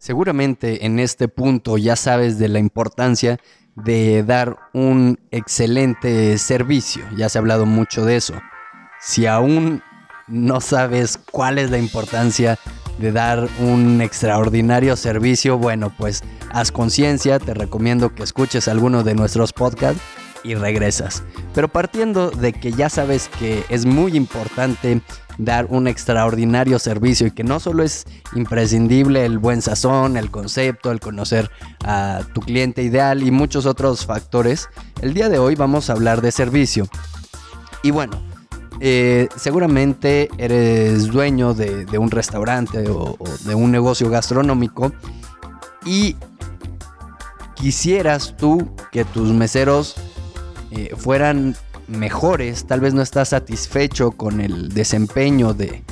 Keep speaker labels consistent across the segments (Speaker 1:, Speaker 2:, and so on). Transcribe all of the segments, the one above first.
Speaker 1: Seguramente en este punto ya sabes de la importancia de dar un excelente servicio. Ya se ha hablado mucho de eso. Si aún no sabes cuál es la importancia de dar un extraordinario servicio, bueno, pues haz conciencia, te recomiendo que escuches alguno de nuestros podcasts y regresas. Pero partiendo de que ya sabes que es muy importante dar un extraordinario servicio y que no solo es imprescindible el buen sazón, el concepto, el conocer a tu cliente ideal y muchos otros factores, el día de hoy vamos a hablar de servicio. Y bueno, eh, seguramente eres dueño de, un restaurante o, de un negocio gastronómico y quisieras tú que tus meseros eh, fueran mejores, tal vez no estás satisfecho con el desempeño de,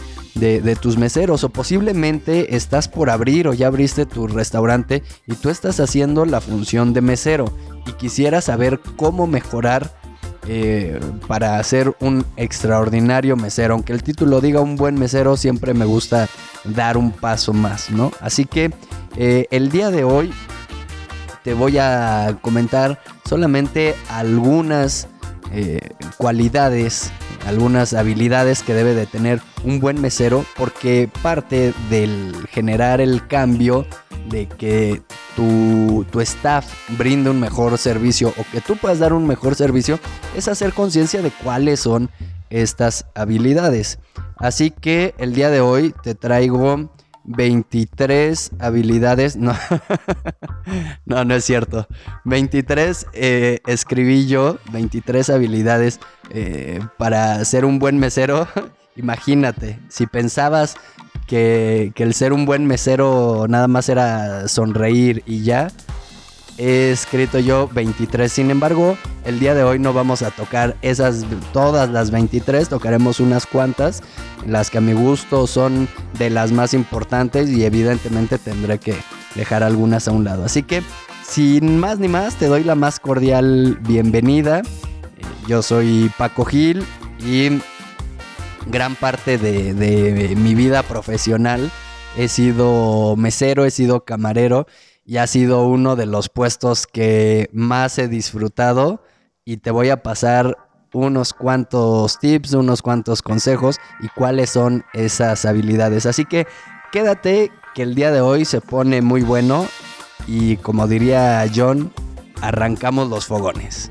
Speaker 1: tus meseros o posiblemente estás por abrir o ya abriste tu restaurante y tú estás haciendo la función de mesero y quisieras saber cómo mejorar eh, para ser un extraordinario mesero. Aunque el título diga un buen mesero, siempre me gusta dar un paso más, ¿no? Así que eh, el día de hoy te voy a comentar solamente algunas eh, cualidades, algunas habilidades que debe de tener un buen mesero, porque parte del generar el cambio de que tu, tu staff brinde un mejor servicio o que tú puedas dar un mejor servicio es hacer conciencia de cuáles son estas habilidades. Así que el día de hoy te traigo 23 habilidades. No, no, no es cierto. 23 eh, escribí yo, 23 habilidades eh, para ser un buen mesero. Imagínate, si pensabas que, que el ser un buen mesero nada más era sonreír y ya, he escrito yo 23. Sin embargo, el día de hoy no vamos a tocar esas todas las 23, tocaremos unas cuantas, las que a mi gusto son de las más importantes y evidentemente tendré que dejar algunas a un lado. Así que, sin más ni más, te doy la más cordial bienvenida. Yo soy Paco Gil y gran parte de, de mi vida profesional he sido mesero, he sido camarero y ha sido uno de los puestos que más he disfrutado y te voy a pasar unos cuantos tips, unos cuantos consejos y cuáles son esas habilidades. Así que quédate que el día de hoy se pone muy bueno y como diría John, arrancamos los fogones.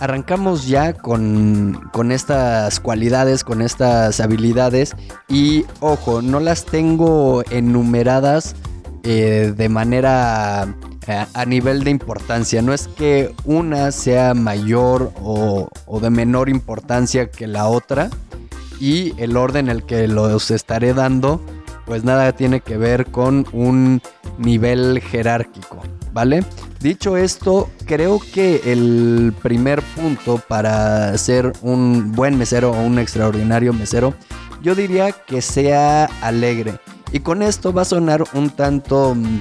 Speaker 1: Arrancamos ya con, estas cualidades, con estas habilidades y ojo, no las tengo enumeradas eh, de manera eh, a, nivel de importancia. No es que una sea mayor o, o de menor importancia que la otra y el orden en el que los estaré dando pues nada tiene que ver con un nivel jerárquico, ¿vale? Dicho esto, creo que el primer punto para ser un buen mesero o un extraordinario mesero, yo diría que sea alegre. Y con esto va a sonar un tanto mm,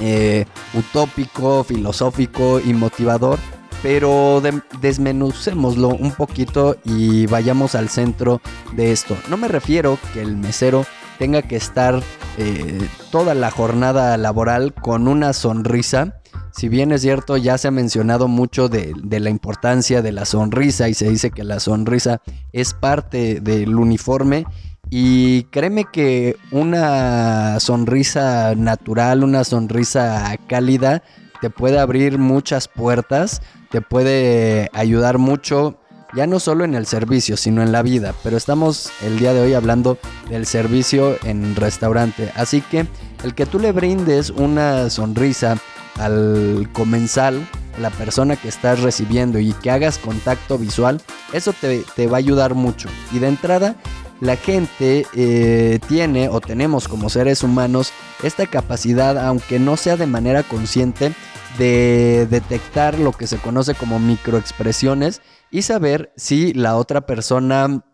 Speaker 1: eh, utópico, filosófico y motivador, pero desmenucémoslo un poquito y vayamos al centro de esto. No me refiero que el mesero tenga que estar eh, toda la jornada laboral con una sonrisa. Si bien es cierto, ya se ha mencionado mucho de, la importancia de la sonrisa y se dice que la sonrisa es parte del uniforme. Y créeme que una sonrisa natural, una sonrisa cálida, te puede abrir muchas puertas, te puede ayudar mucho ya no solo en el servicio, sino en la vida. Pero estamos el día de hoy hablando del servicio en restaurante. Así que el que tú le brindes una sonrisa al comensal, la persona que estás recibiendo y que hagas contacto visual, eso te, va a ayudar mucho. Y de entrada, la gente eh, tiene o tenemos como seres humanos esta capacidad, aunque no sea de manera consciente, de detectar lo que se conoce como microexpresiones y saber si la otra persona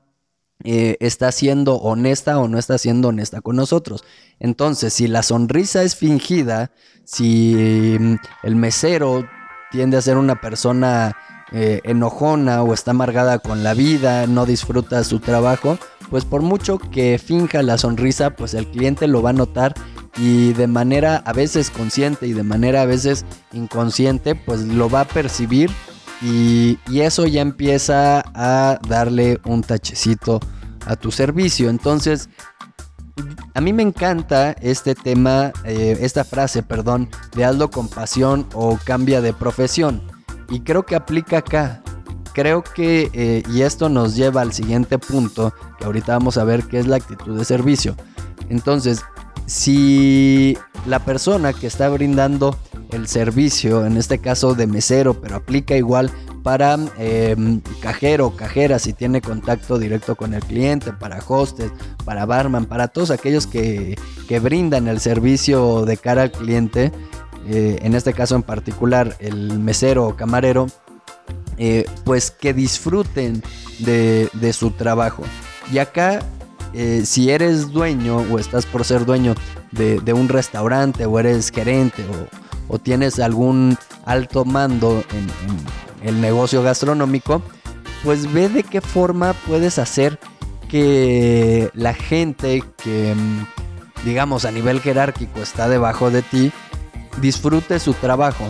Speaker 1: eh, está siendo honesta o no está siendo honesta con nosotros. Entonces, si la sonrisa es fingida, si mm, el mesero tiende a ser una persona eh, enojona o está amargada con la vida, no disfruta su trabajo, pues por mucho que finja la sonrisa, pues el cliente lo va a notar y de manera a veces consciente y de manera a veces inconsciente, pues lo va a percibir y, eso ya empieza a darle un tachecito a tu servicio. Entonces, a mí me encanta este tema, eh, esta frase, perdón, de hazlo con pasión o cambia de profesión. Y creo que aplica acá. Creo que, eh, y esto nos lleva al siguiente punto, que ahorita vamos a ver qué es la actitud de servicio. Entonces, si la persona que está brindando el servicio, en este caso de mesero, pero aplica igual para em, cajero, cajera, si tiene contacto directo con el cliente, para hostes, para barman, para todos aquellos que, brindan el servicio de cara al cliente, eh, en este caso en particular el mesero o camarero, eh, pues que disfruten de, de su trabajo. Y acá eh, si eres dueño o estás por ser dueño de, un restaurante o eres gerente o, tienes algún alto mando en, el negocio gastronómico, pues ve de qué forma puedes hacer que la gente que, digamos, a nivel jerárquico está debajo de ti, disfrute su trabajo.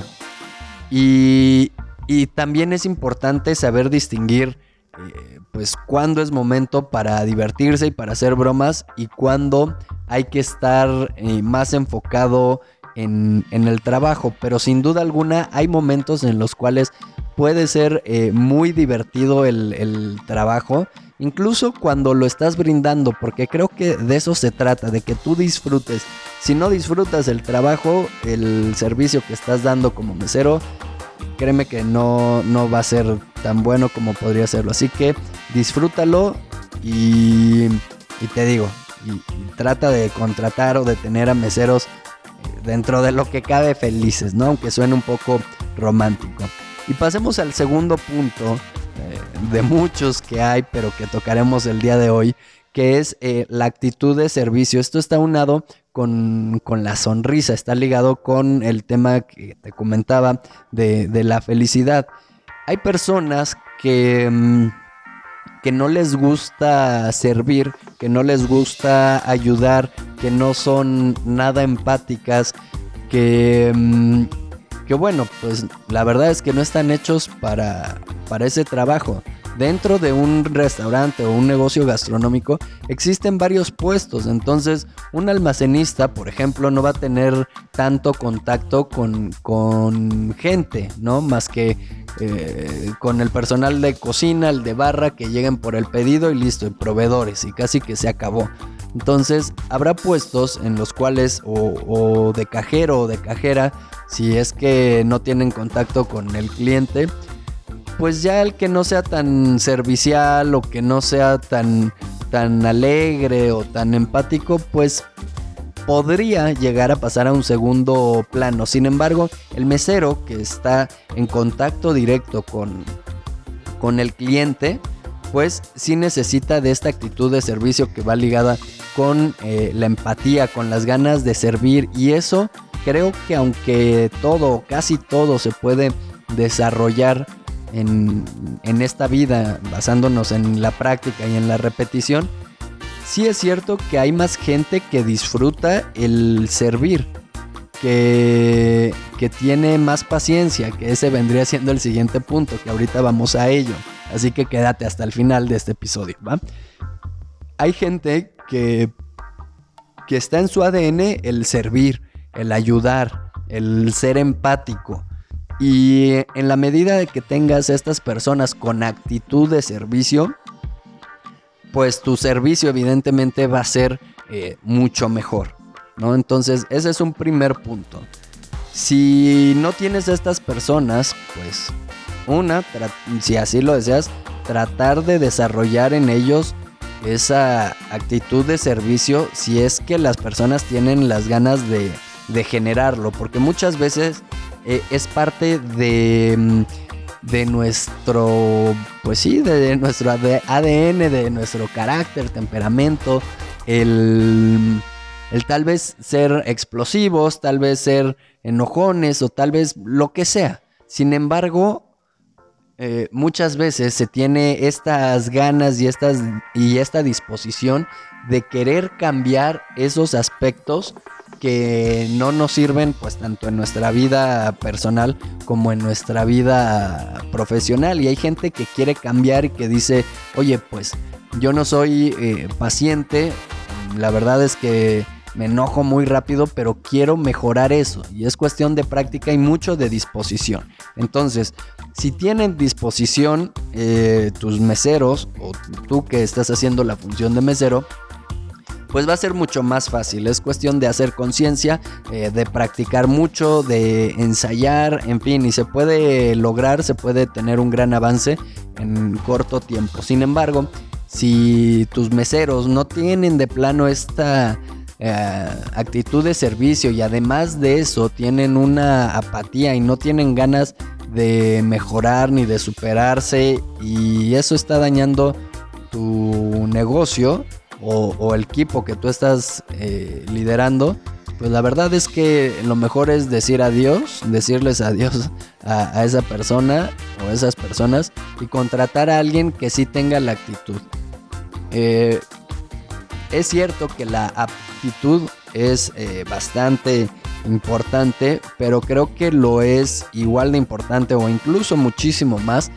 Speaker 1: Y, y también es importante saber distinguir eh, pues cuándo es momento para divertirse y para hacer bromas y cuándo hay que estar eh, más enfocado en, el trabajo. Pero sin duda alguna hay momentos en los cuales puede ser eh, muy divertido el, trabajo. Incluso cuando lo estás brindando, porque creo que de eso se trata, de que tú disfrutes. Si no disfrutas el trabajo, el servicio que estás dando como mesero, créeme que no, no va a ser tan bueno como podría serlo. Así que disfrútalo y, y te digo, trata de contratar o de tener a meseros dentro de lo que cabe felices, ¿no? Aunque suene un poco romántico. Y pasemos al segundo punto eh, de muchos que hay, pero que tocaremos el día de hoy, que es eh, la actitud de servicio. Esto está unado con, la sonrisa, está ligado con el tema que te comentaba de, la felicidad. Hay personas que, mm, que no les gusta servir, que no les gusta ayudar, que no son nada empáticas, que, mm, que bueno, pues la verdad es que no están hechos para, para ese trabajo. Dentro de un restaurante o un negocio gastronómico existen varios puestos, entonces un almacenista, por ejemplo, no va a tener tanto contacto con, con gente, ¿no? Más que eh, con el personal de cocina, el de barra, que lleguen por el pedido y listo, y proveedores, y casi que se acabó. Entonces habrá puestos en los cuales o, o de cajero o de cajera, si es que no tienen contacto con el cliente, pues ya el que no sea tan servicial o que no sea tan, tan alegre o tan empático, pues podría llegar a pasar a un segundo plano. Sin embargo, el mesero que está en contacto directo con, con el cliente, pues sí necesita de esta actitud de servicio que va ligada con eh, la empatía, con las ganas de servir. Y eso creo que aunque todo, casi todo se puede desarrollar en, esta vida, basándonos en la práctica y en la repetición, sí es cierto que hay más gente que disfruta el servir, que, que tiene más paciencia, que ese vendría siendo el siguiente punto, que ahorita vamos a ello. Así que quédate hasta el final de este episodio, ¿va? Hay gente que, que está en su ADN el servir, el ayudar, el ser empático. Y en la medida de que tengas estas personas con actitud de servicio, pues tu servicio evidentemente va a ser eh, mucho mejor, ¿no? Entonces ese es un primer punto. Si no tienes estas personas, pues una, si así lo deseas, tratar de desarrollar en ellos esa actitud de servicio si es que las personas tienen las ganas de, de generarlo, porque muchas veces eh, es parte de, mm, de nuestro, pues sí, de nuestro ADN, de nuestro carácter, temperamento, el, el tal vez ser explosivos, tal vez ser enojones o tal vez lo que sea. Sin embargo, eh, muchas veces se tiene estas ganas y, estas, y esta disposición de querer cambiar esos aspectos que no nos sirven pues tanto en nuestra vida personal como en nuestra vida profesional y hay gente que quiere cambiar y que dice oye pues yo no soy eh, paciente la verdad es que me enojo muy rápido, pero quiero mejorar eso. Y es cuestión de práctica y mucho de disposición. Entonces, si tienen disposición eh, tus meseros o tú que estás haciendo la función de mesero, pues va a ser mucho más fácil. Es cuestión de hacer conciencia, eh, de practicar mucho, de ensayar, en fin, y se puede lograr, se puede tener un gran avance en corto tiempo. Sin embargo, si tus meseros no tienen de plano esta eh, actitud de servicio y además de eso tienen una apatía y no tienen ganas de mejorar ni de superarse y eso está dañando tu negocio o, el equipo que tú estás eh, liderando, pues la verdad es que lo mejor es decir adiós, decirles adiós a, esa persona o esas personas y contratar a alguien que sí tenga la actitud. Eh, es cierto que la aptitud es eh, bastante importante, pero creo que lo es igual de importante o incluso muchísimo más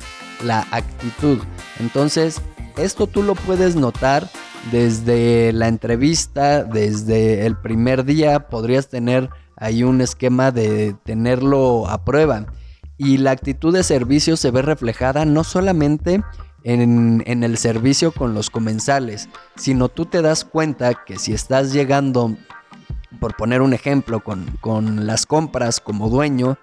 Speaker 1: la actitud. Entonces, esto tú lo puedes notar desde la entrevista, desde el primer día, podrías tener ahí un esquema de tenerlo a prueba. Y la actitud de servicio se ve reflejada no solamente en, el servicio con los comensales, sino tú te das cuenta que si estás llegando, por poner un ejemplo, con, las compras como dueño,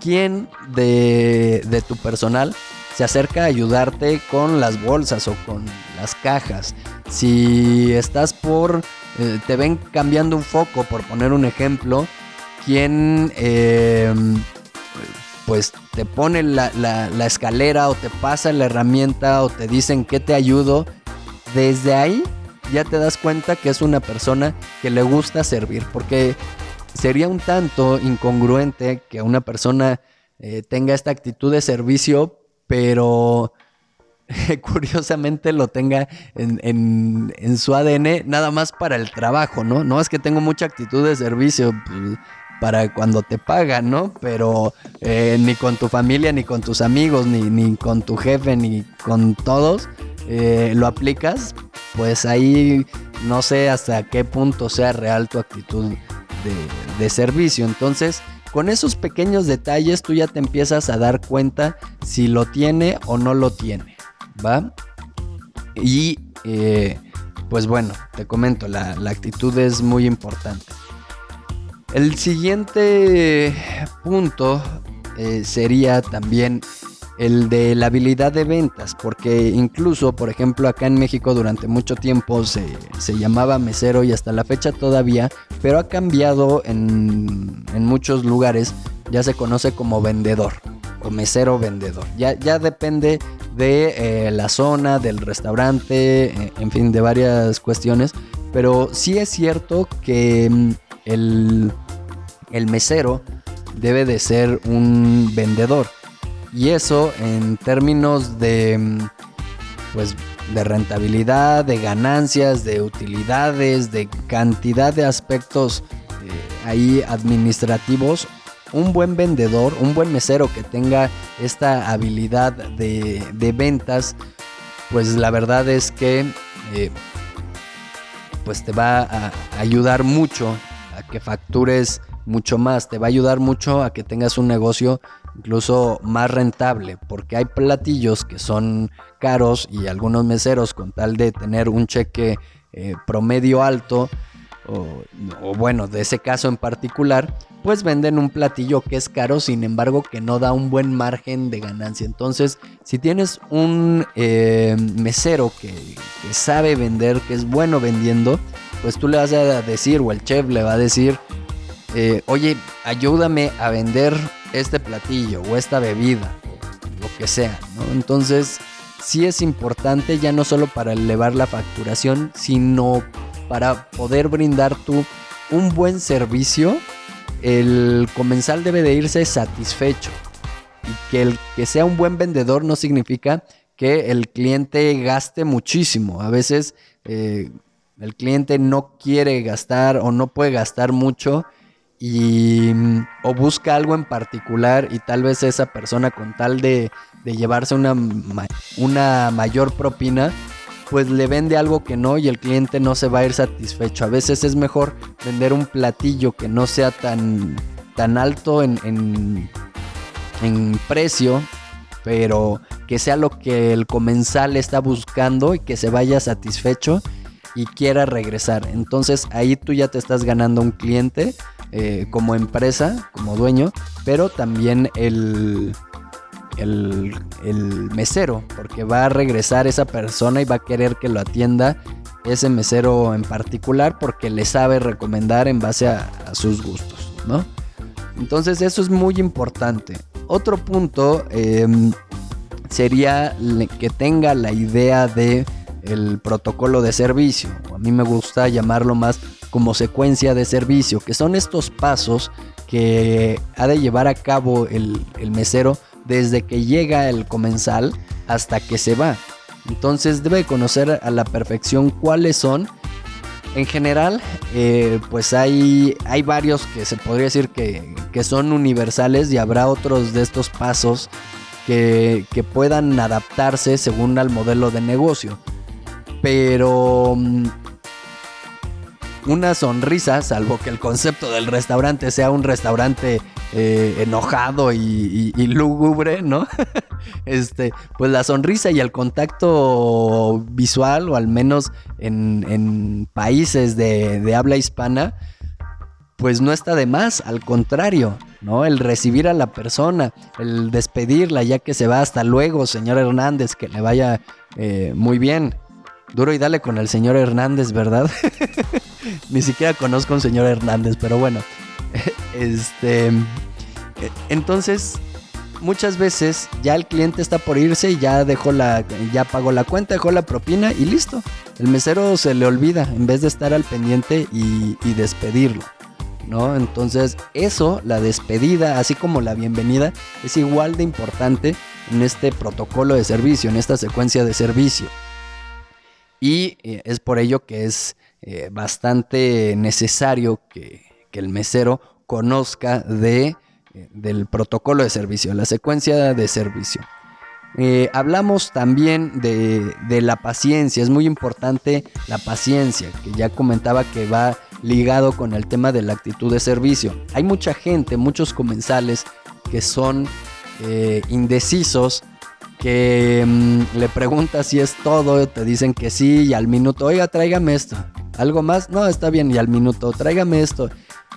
Speaker 1: ¿quién de, de tu personal se acerca a ayudarte con las bolsas o con las cajas? Si estás por, eh, te ven cambiando un foco, por poner un ejemplo, ¿quién... Eh, pues te ponen la, escalera o te pasan la herramienta o te dicen que te ayudo, desde ahí ya te das cuenta que es una persona que le gusta servir, porque sería un tanto incongruente que una persona eh, tenga esta actitud de servicio, pero curiosamente lo tenga en, en, su ADN nada más para el trabajo, ¿no? No es que tengo mucha actitud de servicio. Pues, para cuando te pagan, ¿no? Pero eh, ni con tu familia, ni con tus amigos, ni, con tu jefe, ni con todos eh, lo aplicas, pues ahí no sé hasta qué punto sea real tu actitud de, servicio. Entonces, con esos pequeños detalles tú ya te empiezas a dar cuenta si lo tiene o no lo tiene, ¿va? Y eh, pues bueno, te comento, la actitud es muy importante. El siguiente punto eh, sería también el de la habilidad de ventas, porque incluso, por ejemplo, acá en México durante mucho tiempo se, llamaba mesero y hasta la fecha todavía, pero ha cambiado en, muchos lugares, ya se conoce como vendedor o mesero vendedor. Ya, ya depende de eh, la zona, del restaurante, eh, en fin, de varias cuestiones, pero sí es cierto que mm, el, mesero debe de ser un vendedor. Y eso en términos de, pues, de rentabilidad, de ganancias, de utilidades, de cantidad de aspectos eh, ahí administrativos, un buen vendedor, un buen mesero que tenga esta habilidad de, ventas, pues la verdad es que eh, pues te va a ayudar mucho que factures mucho más, te va a ayudar mucho a que tengas un negocio incluso más rentable, porque hay platillos que son caros y algunos meseros con tal de tener un cheque eh, promedio alto, o, bueno, de ese caso en particular, pues venden un platillo que es caro, sin embargo que no da un buen margen de ganancia. Entonces, si tienes un eh, mesero que, sabe vender, que es bueno vendiendo, pues tú le vas a decir, o el chef le va a decir, eh, oye, ayúdame a vender este platillo o esta bebida, o lo que sea. Entonces, sí es importante ya no solo para elevar la facturación, sino para poder brindar tú un buen servicio, el comensal debe de irse satisfecho. Y que el que sea un buen vendedor no significa que el cliente gaste muchísimo. A veces eh, el cliente no quiere gastar o no puede gastar mucho y o busca algo en particular y tal vez esa persona con tal de, de llevarse una, una mayor propina pues le vende algo que no y el cliente no se va a ir satisfecho. A veces es mejor vender un platillo que no sea tan, tan alto en, en, en precio, pero que sea lo que el comensal está buscando y que se vaya satisfecho y quiera regresar. Entonces ahí tú ya te estás ganando un cliente eh, como empresa, como dueño, pero también el, el, mesero, porque va a regresar esa persona y va a querer que lo atienda ese mesero en particular porque le sabe recomendar en base a, sus gustos, ¿no? Entonces eso es muy importante. Otro punto em, sería que tenga la idea de protocolo de servicio. A mí me gusta llamarlo más como secuencia de servicio, que son estos pasos que ha de llevar a cabo el, mesero desde que llega el comensal hasta que se va. Entonces debe conocer a la perfección cuáles son. En general, eh, pues hay, hay varios que se podría decir que, son universales y habrá otros de estos pasos que, que puedan adaptarse según al modelo de negocio. Pero mm, una sonrisa, salvo que el concepto del restaurante sea un restaurante eh, enojado y, lúgubre, ¿no? este, pues la sonrisa y el contacto visual, o al menos en, países de, habla hispana, pues no está de más, al contrario, ¿no? El recibir a la persona, el despedirla ya que se va hasta luego, señor Hernández, que le vaya eh, muy bien. Duro y dale con el señor Hernández, ¿verdad? Ni siquiera conozco a un señor Hernández, pero bueno. Este. Entonces, muchas veces ya el cliente está por irse y ya dejó la. ya pagó la cuenta, dejó la propina y listo. El mesero se le olvida en vez de estar al pendiente y, y despedirlo. ¿No? Entonces, eso, la despedida, así como la bienvenida, es igual de importante en este protocolo de servicio, en esta secuencia de servicio. Y eh, es por ello que es eh, bastante necesario que, el mesero conozca de, eh, del protocolo de servicio, la secuencia de servicio. hablamos también de, de, la paciencia, es muy importante la paciencia, que ya comentaba que va ligado con el tema de la actitud de servicio. Hay mucha gente, muchos comensales que son indecisos que mm, le preguntas si es todo, te dicen que sí y al minuto, oiga, tráigame esto. ¿Algo más? No, está bien, y al minuto, tráigame esto.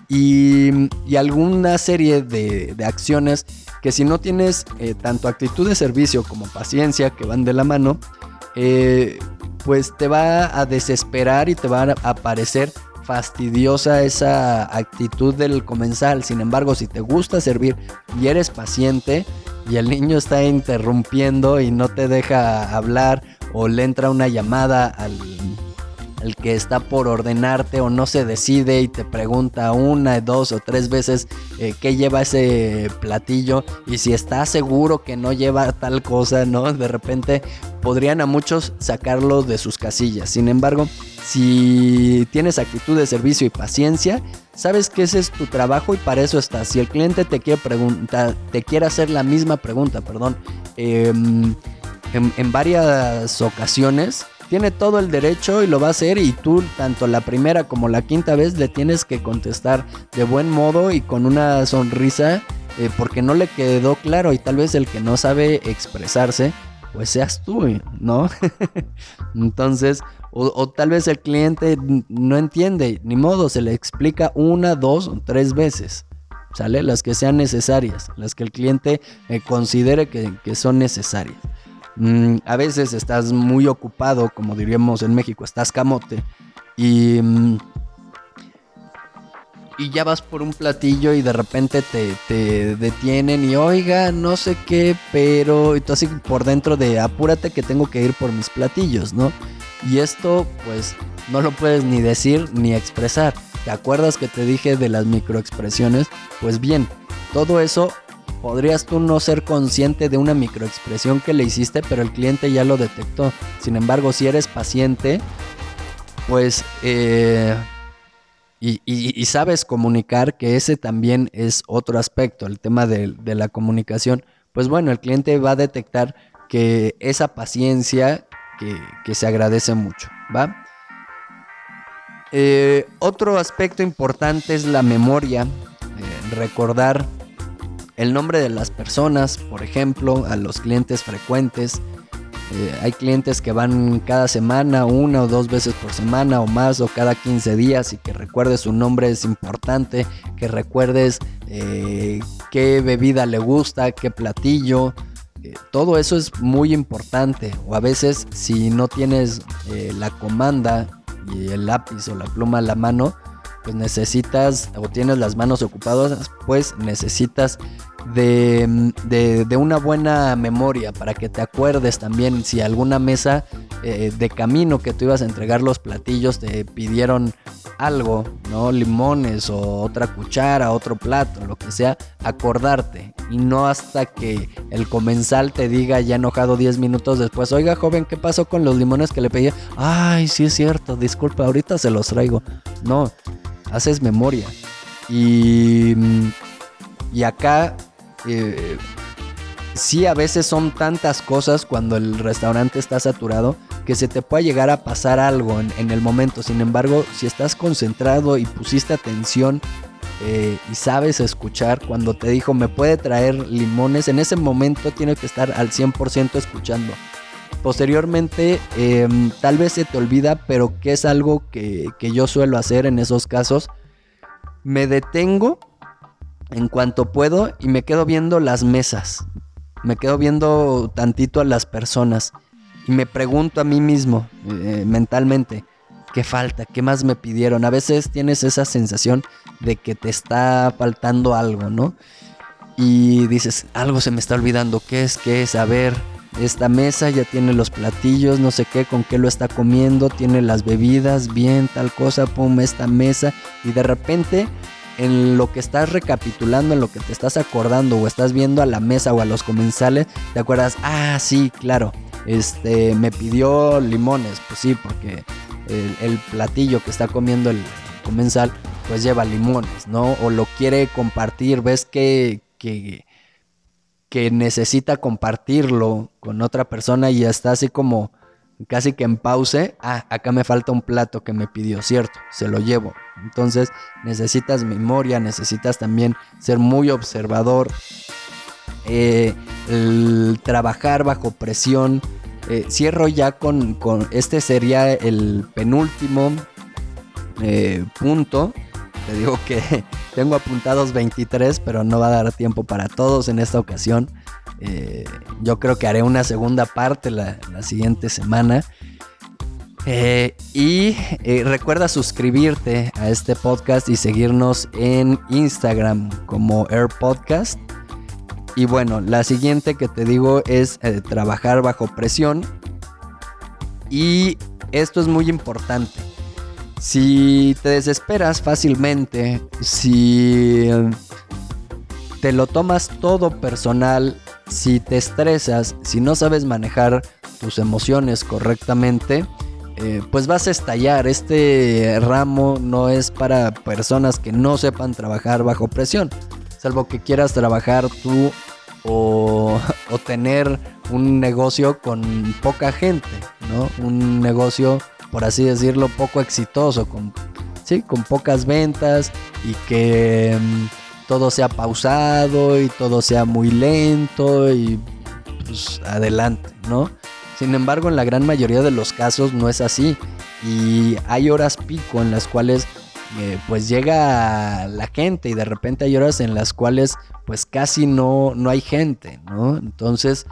Speaker 1: Y, alguna serie de, de, acciones que si no tienes eh, tanto actitud de servicio como paciencia que van de la mano, eh, pues te va a desesperar y te va a parecer fastidiosa esa actitud del comensal. Sin embargo, si te gusta servir y eres paciente, y el niño está interrumpiendo y no te deja hablar o le entra una llamada al, que está por ordenarte o no se decide y te pregunta una, dos o tres veces eh, qué lleva ese platillo y si está seguro que no lleva tal cosa, ¿no? De repente podrían a muchos sacarlos de sus casillas. Sin embargo, si tienes actitud de servicio y paciencia, sabes que ese es tu trabajo y para eso estás. Si el cliente te quiere preguntar, te quiere hacer la misma pregunta, perdón, em, en, varias ocasiones, tiene todo el derecho y lo va a hacer y tú tanto la primera como la quinta vez le tienes que contestar de buen modo y con una sonrisa eh, porque no le quedó claro y tal vez el que no sabe expresarse pues seas tú, ¿no? Entonces, o, tal vez el cliente no entiende, ni modo, se le explica una, dos o tres veces, ¿sale? Las que sean necesarias, las que el cliente eh, considere que, son necesarias. Mm, a veces estás muy ocupado, como diríamos en México, estás camote, y... Mm, y ya vas por un platillo y de repente te, te, detienen y oiga, no sé qué, pero y tú así por dentro de apúrate que tengo que ir por mis platillos, ¿no? Y esto pues no lo puedes ni decir ni expresar. ¿Te acuerdas que te dije de las microexpresiones? Pues bien, todo eso podrías tú no ser consciente de una microexpresión que le hiciste, pero el cliente ya lo detectó. Sin embargo, si eres paciente, pues eh, y, sabes comunicar, que ese también es otro aspecto, el tema de, la comunicación, pues bueno, el cliente va a detectar que esa paciencia que, se agradece mucho, ¿va? Eh, otro aspecto importante es la memoria, eh, recordar el nombre de las personas, por ejemplo, a los clientes frecuentes, eh, hay clientes que van cada semana, una o dos veces por semana o más, o cada 15 días y que recuerdes su nombre es importante, que recuerdes eh, qué bebida le gusta, qué platillo. Eh, todo eso es muy importante. O a veces si no tienes la comanda y el lápiz o la pluma a la mano, pues necesitas o tienes las manos ocupadas, pues necesitas de, una buena memoria para que te acuerdes también si alguna mesa eh, de camino que tú ibas a entregar los platillos te pidieron algo, ¿no? Limones o otra cuchara, otro plato, lo que sea, acordarte y no hasta que el comensal te diga ya enojado 10 minutos después, oiga joven, ¿qué pasó con los limones que le pedí? Ay, sí es cierto, disculpa, ahorita se los traigo. No, haces memoria. Y, y acá eh, sí a veces son tantas cosas cuando el restaurante está saturado que se te puede llegar a pasar algo en, el momento. Sin embargo, si estás concentrado y pusiste atención eh, y sabes escuchar, cuando te dijo me puede traer limones, en ese momento tienes que estar al 100% escuchando. Posteriormente, em, tal vez se te olvida, pero que es algo que, que yo suelo hacer en esos casos. Me detengo en cuanto puedo y me quedo viendo las mesas. Me quedo viendo tantito a las personas y me pregunto a mí mismo eh, mentalmente, ¿qué falta? ¿Qué más me pidieron? A veces tienes esa sensación de que te está faltando algo, ¿no? Y dices, algo se me está olvidando, ¿qué es? ¿Qué es? A ver, esta mesa ya tiene los platillos, no sé qué, con qué lo está comiendo, tiene las bebidas, bien, tal cosa, pum, esta mesa. Y de repente en lo que estás recapitulando, en lo que te estás acordando o estás viendo a la mesa o a los comensales, te acuerdas, ah, sí, claro, este, me pidió limones, pues sí, porque el, platillo que está comiendo el comensal, pues lleva limones, ¿no? O lo quiere compartir, ves que, que, que necesita compartirlo con otra persona y está así como casi que en pause, ah, acá me falta un plato que me pidió, cierto, se lo llevo. Entonces necesitas memoria, necesitas también ser muy observador, eh, trabajar bajo presión. Eh, cierro ya con, este sería el penúltimo eh, punto. Te digo que tengo apuntados 23, pero no va a dar tiempo para todos en esta ocasión. Eh, yo creo que haré una segunda parte la, siguiente semana. Eh, y eh, recuerda suscribirte a este podcast y seguirnos en Instagram como Air Podcast. Y bueno, la siguiente que te digo es trabajar bajo presión. Y esto es muy importante. Si te desesperas fácilmente, si te lo tomas todo personal si te estresas, si no sabes manejar tus emociones correctamente, eh, pues vas a estallar. Este ramo no es para personas que no sepan trabajar bajo presión, salvo que quieras trabajar tú o, tener un negocio con poca gente, ¿no? Un negocio, por así decirlo, poco exitoso, con, ¿sí? con pocas ventas y que... Mm, todo sea pausado y todo sea muy lento y pues adelante, ¿no? Sin embargo, en la gran mayoría de los casos no es así y hay horas pico en las cuales eh, pues llega la gente y de repente hay horas en las cuales pues casi no, no hay gente, ¿no? Entonces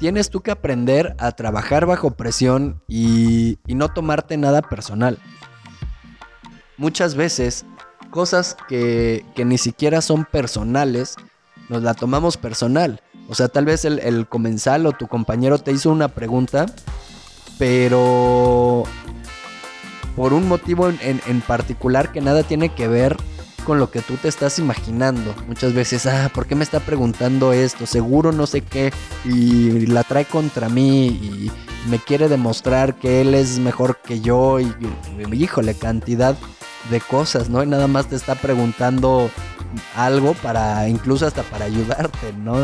Speaker 1: tienes tú que aprender a trabajar bajo presión y, y no tomarte nada personal. Muchas veces cosas que, que ni siquiera son personales, nos la tomamos personal. O sea, tal vez el, el comensal o tu compañero te hizo una pregunta, pero por un motivo en, en, particular que nada tiene que ver con lo que tú te estás imaginando. Muchas veces, ah, ¿por qué me está preguntando esto? Seguro no sé qué. Y la trae contra mí y me quiere demostrar que él es mejor que yo. Y, y híjole, cantidad de cosas, ¿no? Y nada más te está preguntando algo para, incluso hasta para ayudarte, ¿no?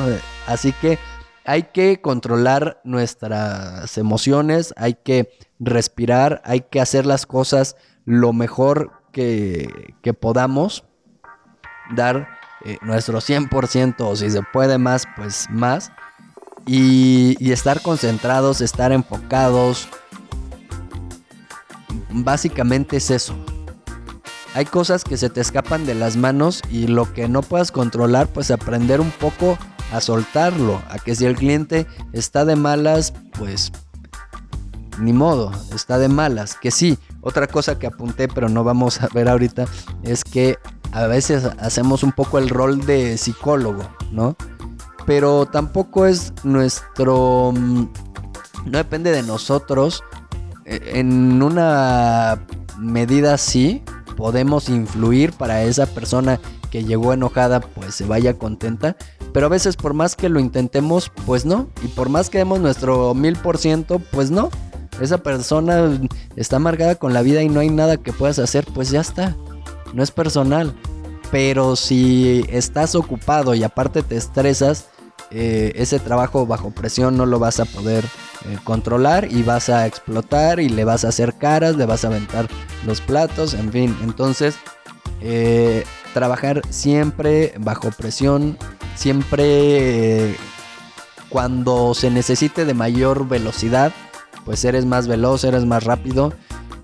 Speaker 1: Así que hay que controlar nuestras emociones, hay que respirar, hay que hacer las cosas lo mejor que, que podamos, dar eh, nuestro 100% o si se puede más, pues más, y, y estar concentrados, estar enfocados. Básicamente es eso, hay cosas que se te escapan de las manos y lo que no puedas controlar, pues aprender un poco a soltarlo, a que si el cliente está de malas, pues ni modo, está de malas, que sí. Otra cosa que apunté, pero no vamos a ver ahorita, es que a veces hacemos un poco el rol de psicólogo, ¿no? Pero tampoco es nuestro... Mm, no depende de nosotros. E, en una medida sí, podemos influir para esa persona que llegó enojada pues se vaya contenta. Pero a veces por más que lo intentemos pues no. Y por más que demos nuestro mil por ciento pues no. Esa persona está amargada con la vida y no hay nada que puedas hacer pues ya está. No es personal. Pero si estás ocupado y aparte te estresas, eh, ese trabajo bajo presión no lo vas a poder eh, controlar y vas a explotar y le vas a hacer caras, le vas a aventar los platos, en fin. Entonces, eh, trabajar siempre bajo presión, siempre cuando se necesite de mayor velocidad, pues eres más veloz, eres más rápido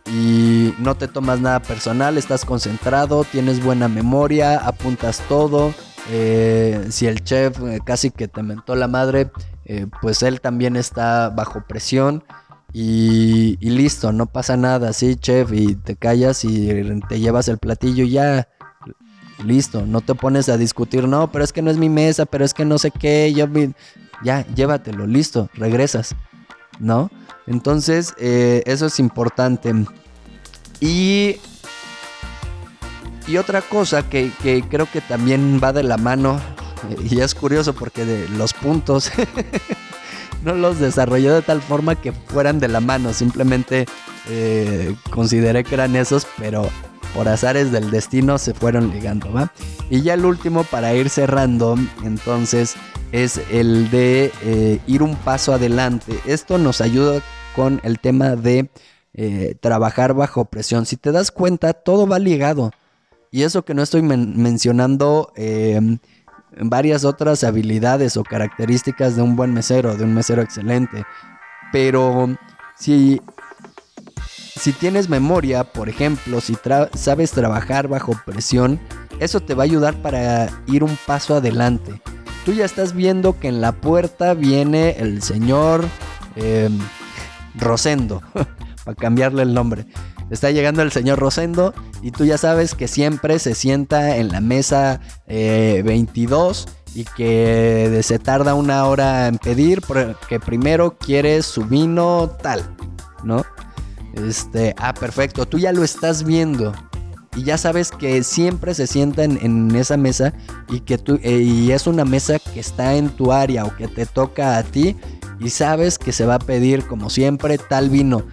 Speaker 1: y no te tomas nada personal, estás concentrado, tienes buena memoria, apuntas todo eh, si el chef eh, casi que te mentó la madre, eh, pues él también está bajo presión. Y, listo, no pasa nada, sí, chef, y te callas y te llevas el platillo y ya. Listo, no te pones a discutir, no, pero es que no es mi mesa, pero es que no sé qué, yo ya, llévatelo, listo, regresas, ¿no? Entonces, eso es importante. Y y otra cosa que, creo que también va de la mano, y es curioso porque los puntos no los desarrolló de tal forma que fueran de la mano, simplemente eh, consideré que eran esos, pero por azares del destino se fueron ligando, ¿va? Y ya el último para ir cerrando, entonces, es el de eh, ir un paso adelante. Esto nos ayuda con el tema de eh, trabajar bajo presión. Si te das cuenta, todo va ligado. Y eso que no estoy mencionando em, varias otras habilidades o características de un buen mesero, de un mesero excelente. Pero si, si tienes memoria, por ejemplo, si sabes trabajar bajo presión, eso te va a ayudar para ir un paso adelante. Tú ya estás viendo que en la puerta viene el señor em, Rosendo, para cambiarle el nombre. Está llegando el señor Rosendo y tú ya sabes que siempre se sienta en la mesa 22 eh, y que se tarda una hora en pedir porque primero quiere su vino tal, ¿no? Este, ah, perfecto, tú ya lo estás viendo y ya sabes que siempre se sienta en, esa mesa y que tú eh, y es una mesa que está en tu área o que te toca a ti y sabes que se va a pedir como siempre tal vino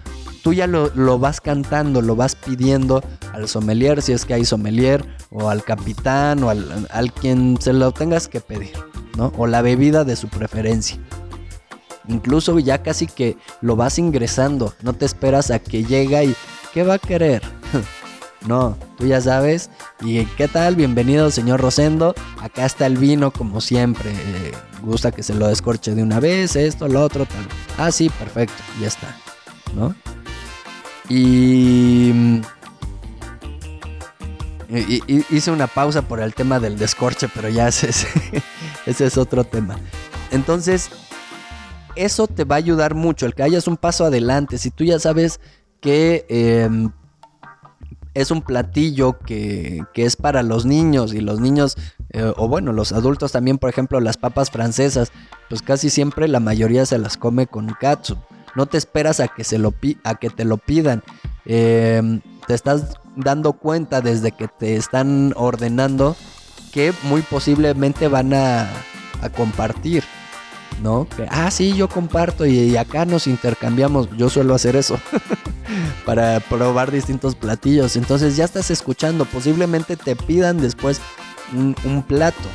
Speaker 1: tú ya lo, vas cantando, lo vas pidiendo al sommelier, si es que hay sommelier, o al capitán, o al, al quien se lo tengas que pedir, ¿no? O la bebida de su preferencia. Incluso ya casi que lo vas ingresando, no te esperas a que llega y ¿qué va a querer? no, tú ya sabes. ¿Y qué tal? Bienvenido, señor Rosendo. Acá está el vino, como siempre. Eh, gusta que se lo descorche de una vez, esto, lo otro, tal. Ah, sí, perfecto, ya está. ¿No? Y, hice una pausa por el tema del descorche, pero ya ese es, es otro tema. Entonces, eso te va a ayudar mucho, el que hayas un paso adelante. Si tú ya sabes que em, es un platillo que, que es para los niños y los niños, eh, o bueno, los adultos también, por ejemplo, las papas francesas, pues casi siempre la mayoría se las come con katsu. No te esperas a que, se lo a que te lo pidan. Em, te estás dando cuenta desde que te están ordenando que muy posiblemente van a, a compartir. ¿no? Que, ah, sí, yo comparto y, acá nos intercambiamos. Yo suelo hacer eso para probar distintos platillos. Entonces ya estás escuchando. Posiblemente te pidan después un, plato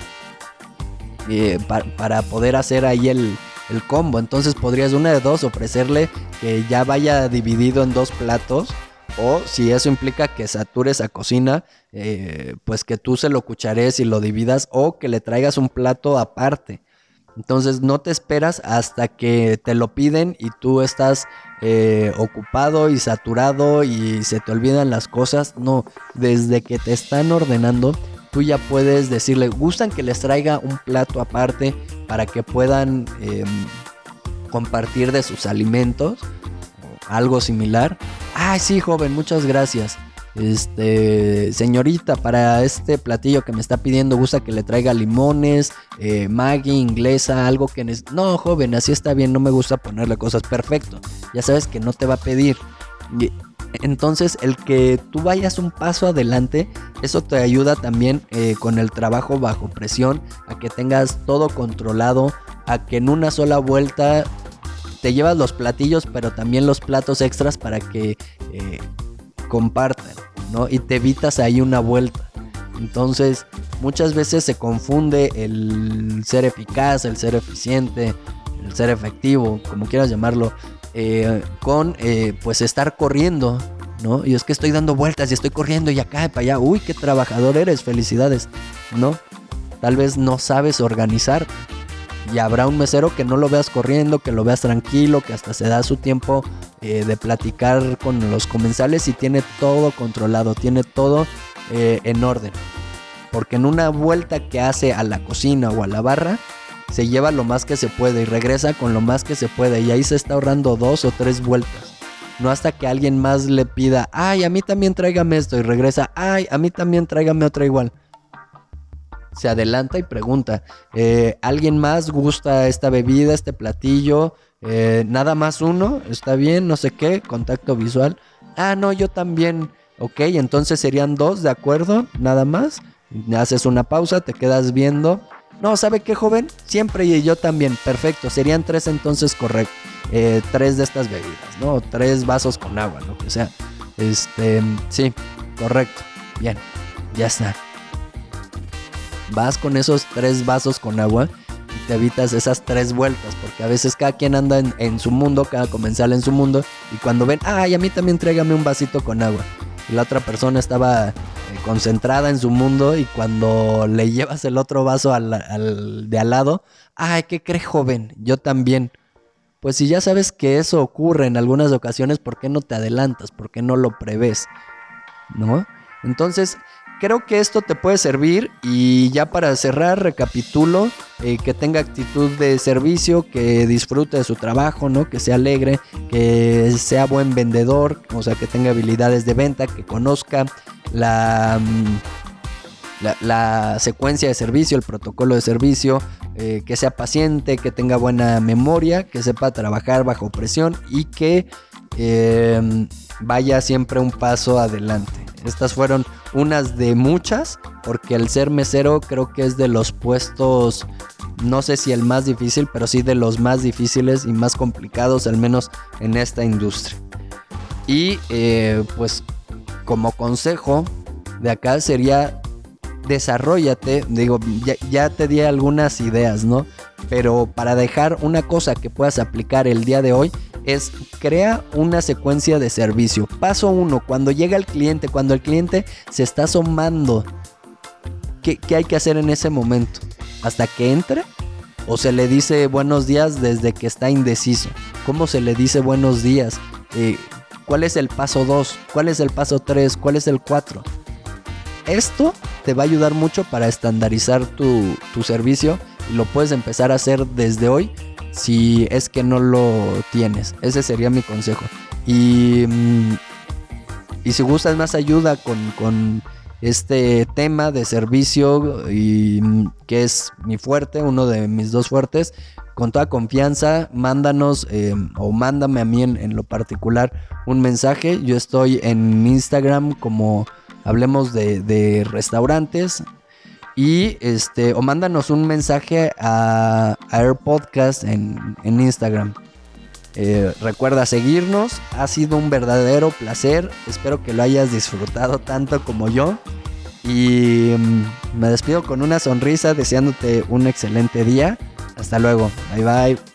Speaker 1: eh, para poder hacer ahí el, el combo. Entonces podrías una de dos ofrecerle que ya vaya dividido en dos platos. O si eso implica que satures a cocina, eh, pues que tú se lo cuchares y lo dividas o que le traigas un plato aparte. Entonces no te esperas hasta que te lo piden y tú estás eh, ocupado y saturado y se te olvidan las cosas. No, desde que te están ordenando, tú ya puedes decirle, gustan que les traiga un plato aparte para que puedan em, compartir de sus alimentos o algo similar. Ay, sí, joven, muchas gracias. Este, señorita, para este platillo que me está pidiendo, gusta que le traiga limones, eh, Maggi, inglesa, algo que... No, joven, así está bien, no me gusta ponerle cosas. Perfecto, ya sabes que no te va a pedir. Entonces, el que tú vayas un paso adelante, eso te ayuda también eh, con el trabajo bajo presión, a que tengas todo controlado, a que en una sola vuelta te llevas los platillos, pero también los platos extras para que eh, compartan, ¿no? Y te evitas ahí una vuelta. Entonces, muchas veces se confunde el ser eficaz, el ser eficiente, el ser efectivo, como quieras llamarlo, eh, con eh, pues estar corriendo, ¿no? Y es que estoy dando vueltas y estoy corriendo y acá y para allá. Uy, qué trabajador eres, felicidades, ¿no? Tal vez no sabes organizar y habrá un mesero que no lo veas corriendo, que lo veas tranquilo, que hasta se da su tiempo eh, de platicar con los comensales y tiene todo controlado, tiene todo en orden. Porque en una vuelta que hace a la cocina o a la barra, se lleva lo más que se puede y regresa con lo más que se puede. Y ahí se está ahorrando dos o tres vueltas. No hasta que alguien más le pida, ay, a mí también tráigame esto. Y regresa, ay, a mí también tráigame otra igual se adelanta y pregunta, eh, ¿alguien más gusta esta bebida, este platillo? Eh, nada más uno, está bien, no sé qué, contacto visual. Ah, no, yo también. Ok, entonces serían dos, ¿de acuerdo? Nada más. Haces una pausa, te quedas viendo. No, ¿sabe qué, joven? Siempre y yo también. Perfecto, serían tres entonces correcto. Eh, tres de estas bebidas, ¿no? Tres vasos con agua, lo que sea. Este, sí, correcto. Bien, ya está vas con esos tres vasos con agua y te evitas esas tres vueltas, porque a veces cada quien anda en, su mundo, cada comensal en su mundo, y cuando ven, ay, a mí también tráigame un vasito con agua. Y la otra persona estaba eh, concentrada en su mundo y cuando le llevas el otro vaso al, de al lado, ay, ¿qué crees joven? Yo también. Pues si ya sabes que eso ocurre en algunas ocasiones, ¿por qué no te adelantas? ¿Por qué no lo prevés? ¿No? Entonces, creo que esto te puede servir y ya para cerrar recapitulo eh, que tenga actitud de servicio, que disfrute de su trabajo, ¿no? Que sea alegre, que sea buen vendedor, o sea, que tenga habilidades de venta, que conozca la, mm, la, secuencia de servicio, el protocolo de servicio, eh, que sea paciente, que tenga buena memoria, que sepa trabajar bajo presión y que eh, vaya siempre un paso adelante. Estas fueron unas de muchas, porque el ser mesero creo que es de los puestos, no sé si el más difícil, pero sí de los más difíciles y más complicados, al menos en esta industria. Y eh, pues como consejo de acá sería desarrollate, digo, ya, ya, te di algunas ideas, ¿no? Pero para dejar una cosa que puedas aplicar el día de hoy es crea una secuencia de servicio. Paso uno, cuando llega el cliente, cuando el cliente se está asomando, ¿qué, hay que hacer en ese momento? ¿Hasta que entre? ¿O se le dice buenos días desde que está indeciso? ¿Cómo se le dice buenos días? Eh, ¿Cuál es el paso 2? ¿Cuál es el paso 3? ¿Cuál es el 4? Esto te va a ayudar mucho para estandarizar tu, tu servicio lo puedes empezar a hacer desde hoy si es que no lo tienes. Ese sería mi consejo. Y mm, y si gustas más ayuda con, con este tema de servicio y mm, que es mi fuerte, uno de mis dos fuertes, con toda confianza, mándanos eh, o mándame a mí en, en, lo particular un mensaje. Yo estoy en Instagram como hablemos de, de restaurantes. Y este, o mándanos un mensaje a, a Air Podcast en, en Instagram. Eh, recuerda seguirnos, ha sido un verdadero placer, espero que lo hayas disfrutado tanto como yo y mm, me despido con una sonrisa deseándote un excelente día. Hasta luego, bye bye.